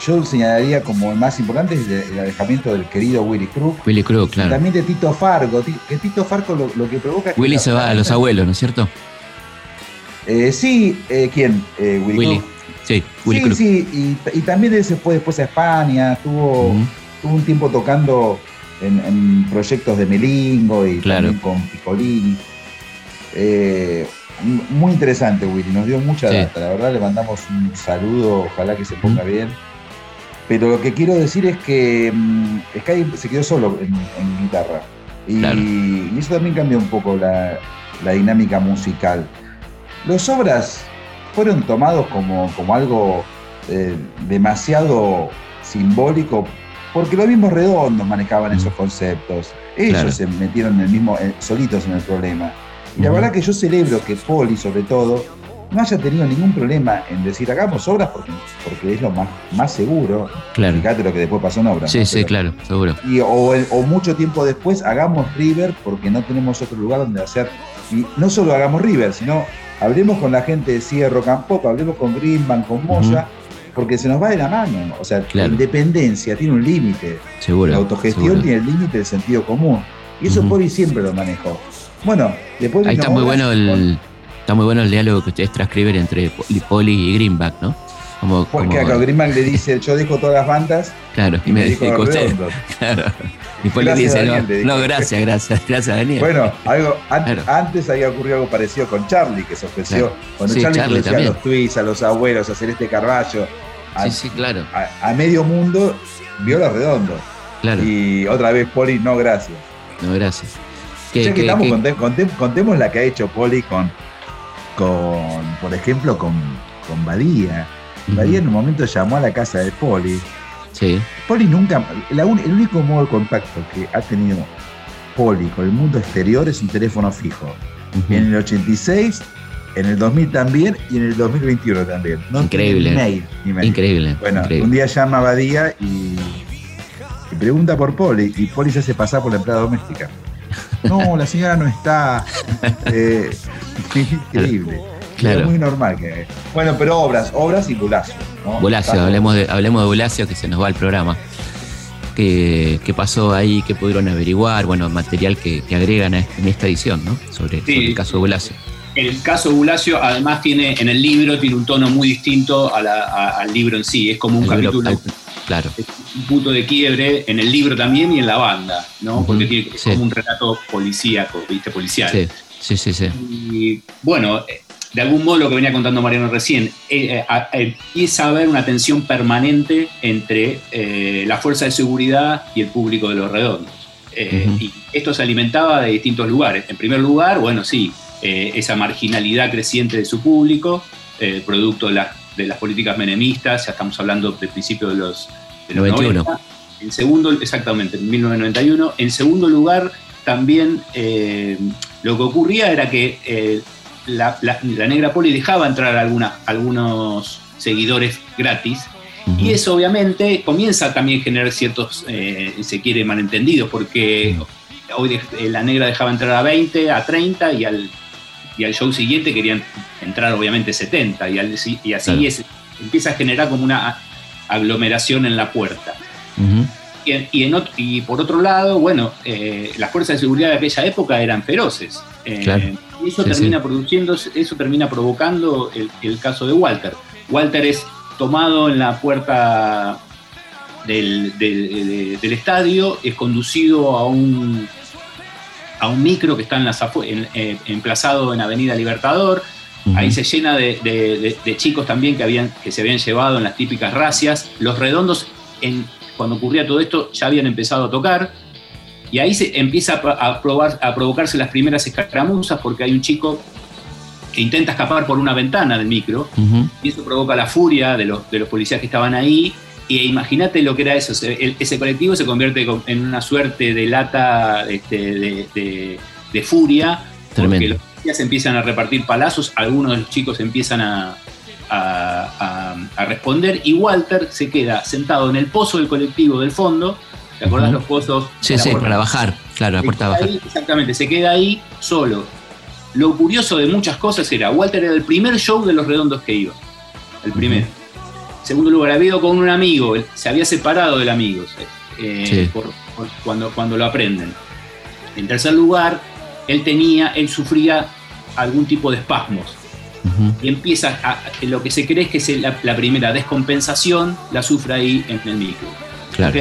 Yo señalaría como el más importante el alejamiento del querido Willy Crook.
Willy Crook, claro.
también de Tito Fargo. Que Tito Fargo lo, que provoca.
Willy se va a los abuelos, ¿no es cierto?
Eh, sí, eh, ¿quién?
Eh, Willy. Sí, Willy
sí, sí, y, también se fue después a España, tuvo, un tiempo tocando en, proyectos de Melingo y también con Piccolini. muy interesante, Willy, nos dio mucha data, la verdad le mandamos un saludo, ojalá que se ponga bien. Pero lo que quiero decir es que mm, Sky se quedó solo en, guitarra. Y, eso también cambió un poco la, dinámica musical. Los obras fueron tomados como, como algo eh, demasiado simbólico porque los mismos redondos manejaban esos conceptos. Ellos se metieron en el mismo, eh, solitos en el problema. Y la verdad que yo celebro que Poli, sobre todo, no haya tenido ningún problema en decir hagamos obras porque, porque es lo más, más seguro.
Claro.
Fíjate lo que después pasó en obras.
Sí, sí, claro, seguro.
Y, o, mucho tiempo después hagamos River porque no tenemos otro lugar donde hacer. Y no solo hagamos River, sino hablemos con la gente de Cierro Campo, hablemos con Greenbank, con Moya. Porque se nos va de la mano. O sea, la independencia tiene un límite.
Seguro.
La autogestión tiene el límite del sentido común. Y eso uh siempre lo manejó. Bueno, después.
Ahí está muy bueno el Está muy bueno el diálogo que ustedes transcriben entre Poli y Greenback, ¿no?
Como, Porque a Greenback le dice, yo dejo todas las bandas.
Claro, y, me, dijo usted. Claro. Y Poli le dice, no, gracias, gracias, gracias, Daniel.
Bueno, algo, antes había ocurrido algo parecido con Charlie, que se ofreció. Cuando Charlie, decía a los tweets, a los abuelos, a Celeste Carballo.
A, sí, sí, claro.
A, medio mundo, vio los redondos. Claro. Y otra vez Poli, no, gracias.
No, gracias.
ya que, estamos, contemos la que ha hecho Poli con con, por ejemplo, con, con Badía. Badía en un momento llamó a la casa de Poli.
Sí.
Poli nunca, el único modo de contacto que ha tenido Poli con el mundo exterior es un teléfono fijo. En el 86, en el 2000 también y en el 2021 también.
Increíble. Increíble.
Bueno, un día llama a Badía y, y pregunta por Poli y Poli se hace pasar por la empleada doméstica. No, la señora no está. Eh, increíble. Claro. Es muy normal que. Bueno, pero obras, obras y Bulacio.
Bulacio, hablemos de, hablemos de Bulacio que se nos va el programa. ¿Qué, pasó ahí? ¿Qué pudieron averiguar? Bueno, material que, agregan en esta edición, ¿no? Sobre, el caso de Bulacio.
El caso de Bulacio, además, tiene en el libro tiene un tono muy distinto al libro en sí. Es como un capítulo.
Claro.
un punto de quiebre en el libro también y en la banda, ¿no? Porque tiene como un relato policíaco, ¿viste? Policial.
Sí, sí, sí. sí.
Y bueno, de algún modo lo que venía contando Mariano recién, eh, eh, empieza a haber una tensión permanente entre eh, la fuerza de seguridad y el público de los redondos. Y esto se alimentaba de distintos lugares. En primer lugar, bueno, sí, esa marginalidad creciente de su público, producto de, de, las políticas menemistas, ya estamos hablando del principio de los, 91. En segundo, exactamente, en 1991. En segundo lugar, también eh, lo que ocurría era que eh, la, la- la negra poli dejaba entrar algunos seguidores gratis. Y eso obviamente comienza también a generar ciertos, eh, se quiere, malentendidos, porque hoy de- eh, la negra dejaba entrar a 20, a 30 y al, y al show siguiente querían entrar obviamente 70 y, al- y así
Claro.
es, empieza a generar como una aglomeración en la puerta. Y, en- y en ot- y por otro lado, bueno, eh, las fuerzas de seguridad de aquella época eran feroces. Eh,
Claro.
Y eso
Sí,
termina
sí.
produciendo, eso termina provocando el, el caso de Walter. Walter es tomado en la puerta del, del- de- del estadio, es conducido a un, a un micro que está en las en- eh, emplazado en Avenida Libertador. Ahí se llena de, de- de- de chicos también que, habían, que se habían llevado en las típicas racias. Los redondos, en, cuando ocurría todo esto, ya habían empezado a tocar. Y ahí se empieza a, probar, provocarse las primeras escaramuzas porque hay un chico que intenta escapar por una ventana del micro y eso provoca la furia de los, de los policías que estaban ahí. Y imagínate lo que era eso. el- ese colectivo se convierte con- en una suerte de lata este, de, de- de furia. Porque
Tremendo.
los policías empiezan a repartir palazos, algunos de los chicos empiezan a, a- a- a responder y Walter se queda sentado en el pozo del colectivo del fondo. ¿Te acordás los pozos?
Sí, sí,
puerta?
para bajar. Claro, la
Se
puerta
queda
bajar.
ahí, exactamente, se queda ahí solo. Lo curioso de muchas cosas era, Walter era el primer show de los redondos que iba. El primero. Segundo lugar, había ido con un amigo, se había separado del amigo eh,
Sí.
por- por- cuando, cuando lo aprenden. En tercer lugar, él tenía, él sufría algún tipo de espasmos Y empieza a, lo que se cree es que es la, la primera descompensación la sufre ahí en el micro.
Claro.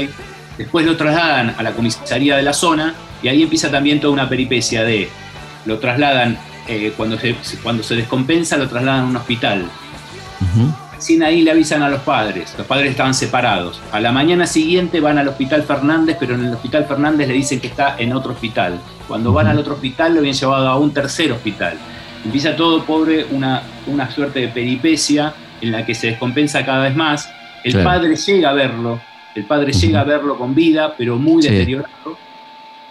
Después lo trasladan a la comisaría de la zona y ahí empieza también toda una peripecia de lo trasladan eh, cuando, se, cuando se descompensa lo trasladan a un hospital.
Ujú.
Recién ahí le avisan a los padres, los padres estaban separados. A la mañana siguiente van al hospital Fernández, pero en el hospital Fernández le dicen que está en otro hospital. Cuando van al otro hospital lo habían llevado a un tercer hospital. Empieza todo pobre una, una suerte de peripecia en la que se descompensa cada vez más. El
Claro.
padre llega a verlo, el padre llega a verlo con vida, pero muy
Sí.
deteriorado.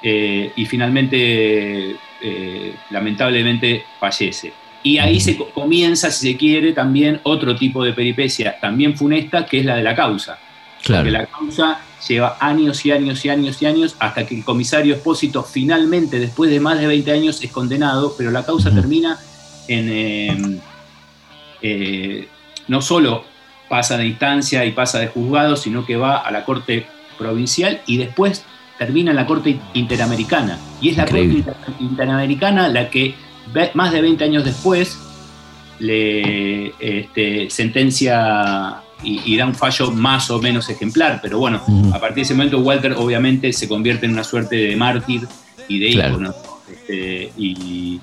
eh, y finalmente, eh, lamentablemente, fallece. Y ahí se co- comienza, si se quiere, también otro tipo de peripecia, también funesta, que es la de la causa.
Claro.
Que la causa lleva años y años y años y años hasta que el comisario Espósito finalmente, después de más de 20 años, es condenado, pero la causa termina en... eh, eh, no solo pasa de instancia y pasa de juzgado, sino que va a la Corte Provincial y después termina en la Corte Interamericana. Y es la. Corte Inter- Interamericana la que más de 20 años después le este, sentencia y, y da un fallo más o menos ejemplar, pero bueno, a partir de ese momento Walter obviamente se convierte en una suerte de mártir y de
Claro.
ícono. Este, y,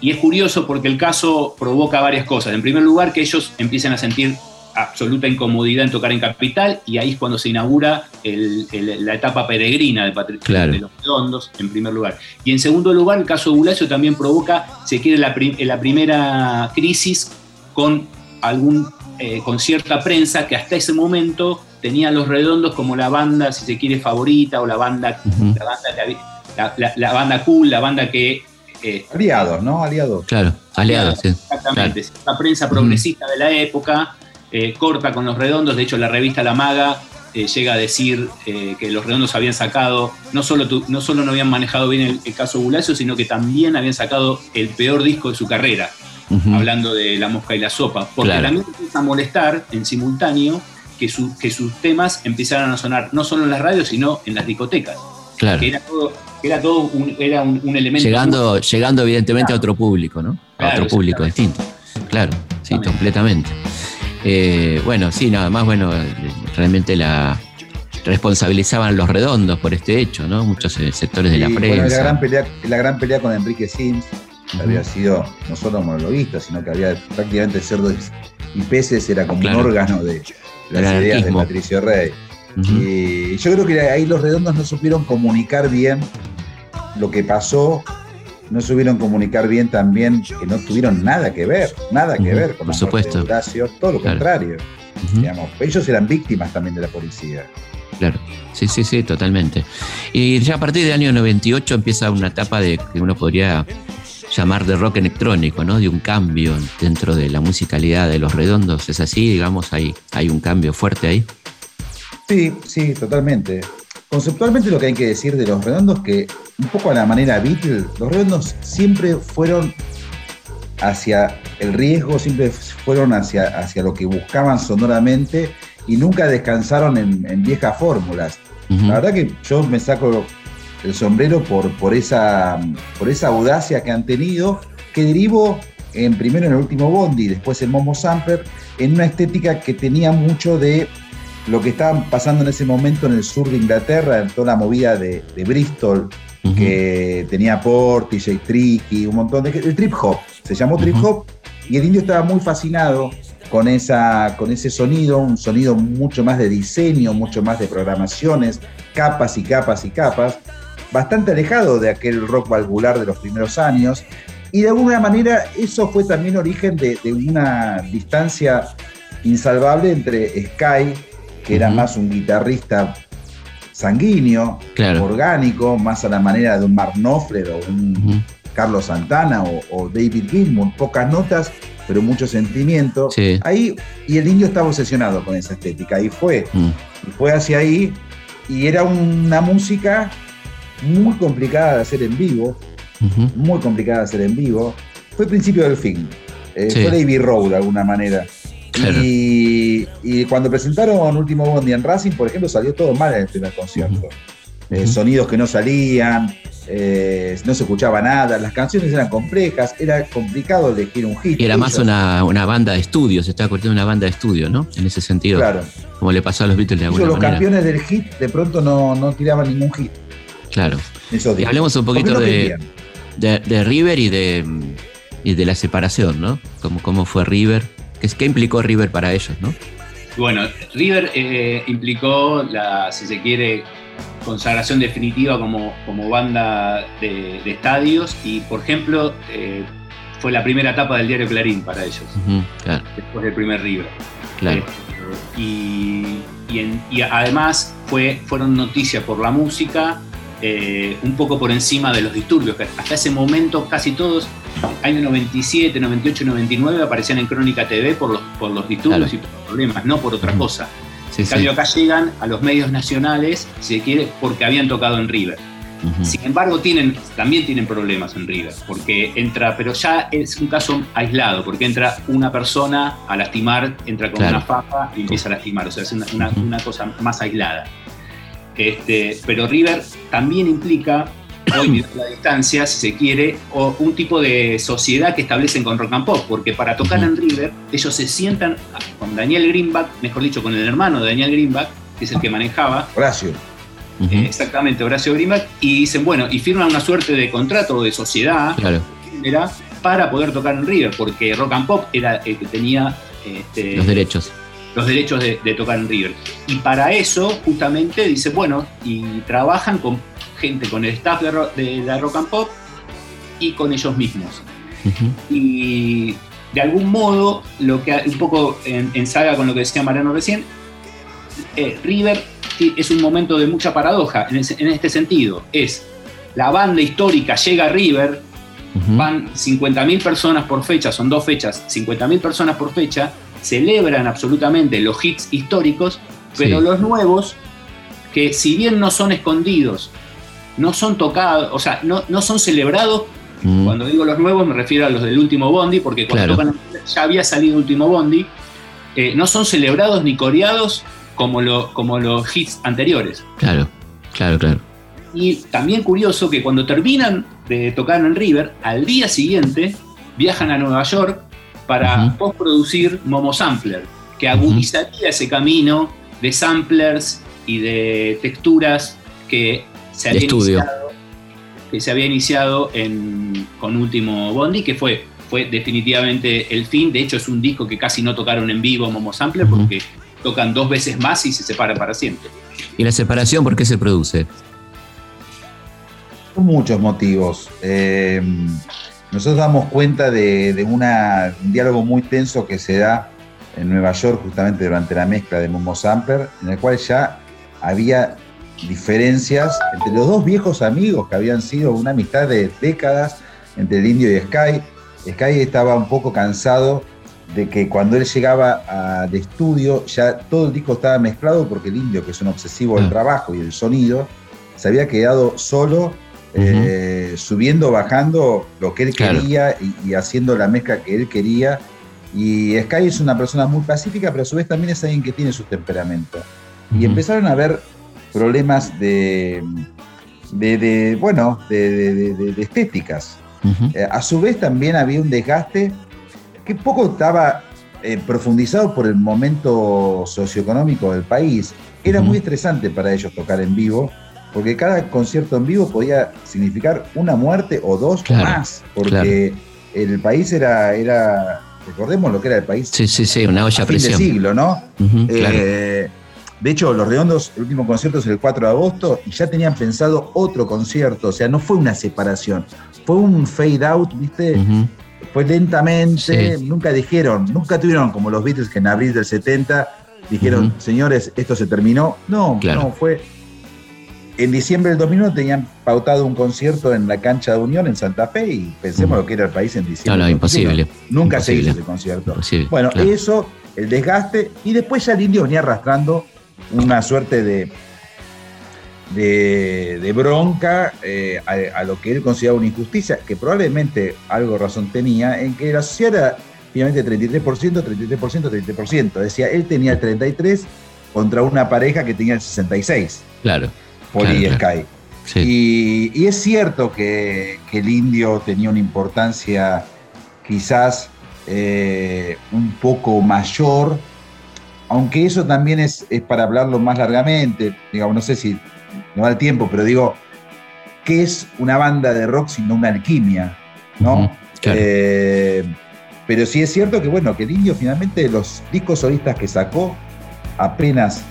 y es curioso porque el caso provoca varias cosas. En primer lugar, que ellos empiezan a sentir absoluta incomodidad en tocar en Capital y ahí es cuando se inaugura el- el- la etapa peregrina de, Patri-
Claro.
de los redondos, en primer lugar. Y en segundo lugar, el caso de Bulacio también provoca, se quiere, la primera crisis con algún eh, con cierta prensa que hasta ese momento tenía a los redondos como la banda, si se quiere, favorita o la banda, la banda, que había- la, la- la banda cool, la banda que eh,
Aliados, ¿no? Aliados.
Claro. Aliados, sí.
Exactamente. La prensa progresista de la época eh, corta con los redondos. De hecho, la revista La Maga eh, llega a decir eh, que los redondos habían sacado, no solo, tu- no solo no habían manejado bien el, el caso Bulacio, sino que también habían sacado el peor disco de su carrera, Hablando de La Mosca y la Sopa. Porque
Claro.
también empieza a molestar en simultáneo que, su- que sus temas empezaran a sonar no solo en las radios, sino en las discotecas.
Claro.
Que era todo, que era todo un, era un, un elemento.
Llegando, llegando evidentemente a otro público, ¿no? A
Claro,
otro público distinto. Claro, sí, completamente. Eh, bueno, sí, nada más, bueno, realmente la responsabilizaban los redondos por este hecho, ¿no? Muchos eh, sectores de la
Y, bueno, la,
prensa.
gran pelea, la gran pelea con Enrique Sims, que había sido no solo monologuista, sino que había prácticamente cerdos y peces, era como
Claro.
un órgano de las ideas de. Patricio Rey. Y yo creo que ahí los redondos no supieron comunicar bien lo que pasó, no supieron comunicar bien también que no tuvieron nada que ver, nada que ver con
por supuesto.
de Horacio, todo lo
Claro.
contrario. Digamos, ellos eran víctimas también de la policía.
Claro, sí, sí, sí, totalmente. Y ya a partir del año 98 empieza una etapa de que uno podría llamar de rock electrónico, ¿no? De un cambio dentro de la musicalidad de los redondos. ¿Es así? Digamos, hay, hay un cambio fuerte ahí.
Sí, sí, totalmente. Conceptualmente lo que hay que decir de los redondos que un poco a la manera Beatles, los redondos siempre fueron hacia el riesgo, siempre fueron hacia, hacia lo que buscaban sonoramente y nunca descansaron en, viejas fórmulas. La verdad que yo me saco el sombrero por, por, esa, por esa audacia que han tenido, que derivó en, primero en el último Bondi, después en Momo Sampler, en una estética que tenía mucho de lo que estaba pasando en ese momento en el sur de Inglaterra, en toda la movida de, Bristol, que tenía Port, DJ Tricky, un montón de... El trip hop, se llamó trip hop, y el indio estaba muy fascinado con, esa, con ese sonido, un sonido mucho más de diseño, mucho más de programaciones, capas y capas y capas, bastante alejado de aquel rock valvular de los primeros años. Y de alguna manera eso fue también origen de, una distancia insalvable entre Sky, que era más un guitarrista sanguíneo, orgánico, más a la manera de un Mark Knopfler o un Carlos Santana o, David Gilmour, pocas notas, pero mucho sentimiento. Ahí, y el indio estaba obsesionado con esa estética, y fue, mm. y fue hacia ahí, y era una música muy complicada de hacer en vivo, muy complicada de hacer en vivo. Fue el principio del fin. Eh, fue David Rowe de alguna manera. Y, cuando presentaron Último Bondi en Racing, por ejemplo, salió todo mal en el primer concierto. Eh, sonidos que no salían, eh, no se escuchaba nada, las canciones eran complejas, era complicado elegir un hit.
Y era más una, banda de estudio, se estaba cortando una banda de estudio, ¿no? En ese sentido. Claro. Como le pasó a los Beatles de alguna
los campeones del hit de pronto no, no tiraban ningún hit.
Claro. y hablemos un poquito de, de, River y de, y de la separación, ¿no? Cómo, cómo fue River, ¿Qué, qué implicó River para ellos, ¿no?
Bueno, River eh, implicó, la, si se quiere, consagración definitiva como, como banda de, estadios y, por ejemplo, eh, fue la primera etapa del diario Clarín para ellos, después del primer River. Claro. Eh, y, y, además fue, fueron noticias por la música eh, un poco por encima de los disturbios, que hasta ese momento casi todos, año 97, 98, 99, aparecían en Crónica TV por los, por los disturbios y por los problemas, no por otra cosa. en cambio, acá llegan a los medios nacionales, si se quiere, porque habían tocado en River. Sin embargo, tienen, también tienen problemas en River, porque entra, pero ya es un caso aislado, porque entra una persona a lastimar, entra con una faja y empieza a lastimar, o sea, es una, una cosa más aislada. Este, pero River también implica, hoy la distancia, si se quiere, o un tipo de sociedad que establecen con rock and pop, porque para tocar en River, ellos se sientan con Daniel Greenback, mejor dicho, con el hermano de Daniel Greenback, que es el que manejaba.
Horacio.
Eh, exactamente, Horacio Greenback, y dicen, bueno, y firman una suerte de contrato de sociedad para poder tocar en River, porque rock and pop era el que tenía
este, los derechos
los derechos de, tocar en River. Y para eso, justamente, dice, bueno, y trabajan con gente, con el staff de, la Rock and Pop y con ellos mismos. Y de algún modo, lo que un poco en, saga con lo que decía Mariano recién, eh, River es un momento de mucha paradoja en, este sentido. Es la banda histórica llega a River, van 50.000 personas por fecha, son dos fechas, 50.000 personas por fecha, celebran absolutamente los hits históricos, pero los nuevos, que si bien no son escondidos, no son tocados, o sea, no, no son celebrados, mm. cuando digo los nuevos me refiero a los del último Bondi, porque cuando tocan ya había salido el último Bondi, eh, no son celebrados ni coreados como, lo, como los hits anteriores.
Claro, claro, claro.
Y también curioso que cuando terminan de tocar en River, al día siguiente viajan a Nueva York para postproducir Momo Sampler, que agudizaría ese camino de samplers y de texturas que se había iniciado, que se había iniciado con Último Bondi, que fue, fue definitivamente el fin. De hecho, es un disco que casi no tocaron en vivo Momo Sampler porque tocan dos veces más y se separan para siempre.
¿Y la separación por qué se produce?
Por muchos motivos. Eh, nosotros damos cuenta de, un diálogo muy tenso que se da en Nueva York justamente durante la mezcla de Momo Samper, en el cual ya había diferencias entre los dos viejos amigos que habían sido una amistad de décadas entre el indio y Sky. Sky estaba un poco cansado de que cuando él llegaba al estudio ya todo el disco estaba mezclado porque el indio, que es un obsesivo del
Ah.
trabajo y del sonido, se había quedado solo eh, subiendo, bajando lo que él
Claro.
quería y, y haciendo la mezcla que él quería. Y Sky es una persona muy pacífica, pero a su vez también es alguien que tiene su temperamento. Y empezaron a haber problemas de, de, de, bueno, de, estéticas. Eh, a su vez también había un desgaste que poco estaba eh, profundizado por el momento socioeconómico del país. Era muy estresante para ellos tocar en vivo, porque cada concierto en vivo podía significar una muerte o dos
Claro,
más, porque el país era, era, recordemos lo que era el país
Sí, sí, sí, una olla
a
a
fin de
presión.
siglo, ¿no? Eh, de hecho, Los Redondos, el último concierto es el 4 de agosto y ya tenían pensado otro concierto, o sea, no fue una separación, fue un fade out, ¿viste? Fue lentamente,
Sí.
nunca dijeron, nunca tuvieron como los Beatles que en abril del 70 dijeron, señores, esto se terminó. No,
Claro.
no, fue... En diciembre del 2001 tenían pautado un concierto en la cancha de Unión en Santa Fe y pensemos
Ujú.
lo que era el país en diciembre.
No, no, imposible.
2001. Nunca se hizo ese concierto.
Imposible,
Bueno,
claro.
eso, el desgaste, y después ya el indio venía arrastrando una suerte de, de, de bronca eh, a, a lo que él consideraba una injusticia, que probablemente algo razón tenía, en que la sociedad era finalmente 33%, 33%, 33%. Decía, él tenía el 33% contra una pareja que tenía el 66%,
Claro.
Poli
Claro,
Sky.
Sí.
Y, y es cierto que, que el indio tenía una importancia quizás eh, un poco mayor, aunque eso también es, es para hablarlo más largamente, digamos, no sé si no da el tiempo, pero digo, ¿qué es una banda de rock sino una alquimia? ¿No?
Claro.
Eh, pero sí es cierto que, bueno, que el indio finalmente los discos solistas que sacó, apenas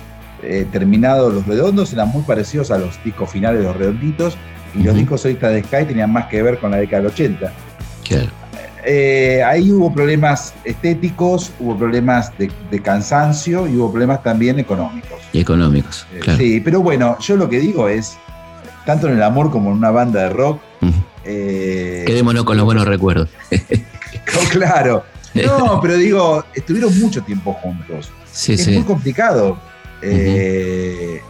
eh, terminados los redondos, eran muy parecidos a los discos finales de los redonditos, y los discos solistas de Sky tenían más que ver con la década del 80.
claro.
Eh, ahí hubo problemas estéticos, hubo problemas de, de cansancio y hubo problemas también económicos.
Y económicos.
Eh,
Claro.
Sí, pero bueno, yo lo que digo es, tanto en el amor como en una banda de rock, eh,
Quedémonos con los buenos recuerdos.
Oh, claro. No, pero digo, estuvieron mucho tiempo juntos.
Sí,
es
sí.
muy complicado eh,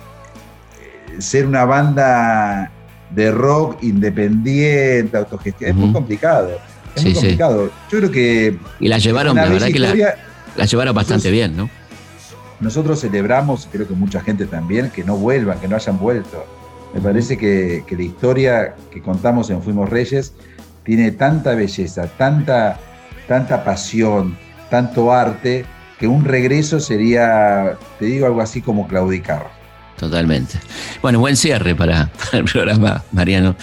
ser una banda de rock independiente, autogestión. Es muy complicado. Es
Sí,
muy
sí.
complicado. Yo creo que.
Y la llevaron, la verdad que la, la llevaron bastante bien, ¿no?
nosotros celebramos, creo que mucha gente también, que no vuelvan, que no hayan vuelto. Me parece que, que la historia que contamos en Fuimos Reyes tiene tanta belleza, tanta, tanta pasión, tanto arte, que un regreso sería, te digo algo así como claudicar.
Totalmente. Bueno, buen cierre para, para el programa, Mariano.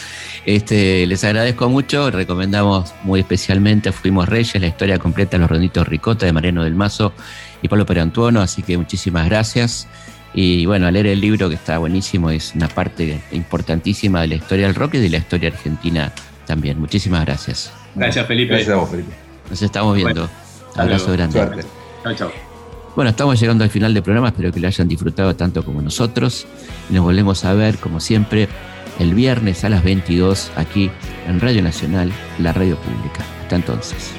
Este, les agradezco mucho. Recomendamos muy especialmente Fuimos Reyes, la historia completa de los Ronitos Ricota de Mariano del Mazo y Pablo Perantuono. Así que muchísimas gracias. Y bueno, a leer el libro que está buenísimo, es una parte importantísima de la historia del rock y de la historia argentina también. Muchísimas gracias.
Gracias, Felipe.
Gracias a vos, Felipe.
Nos estamos viendo. Abrazo
luego.
grande.
Suerte.
Chao, chao.
Bueno, estamos llegando al final del programa, espero que lo hayan disfrutado tanto como nosotros. Y nos volvemos a ver, como siempre, el viernes a las 22 aquí en Radio Nacional, la radio pública. Hasta entonces.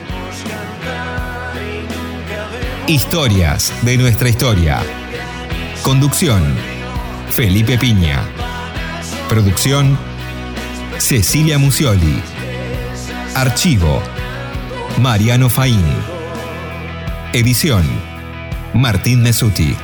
Historias de nuestra historia. Conducción. Felipe Piña. Producción. Cecilia Musioli. Archivo. Mariano Faín. Edición. Martín Mesuti.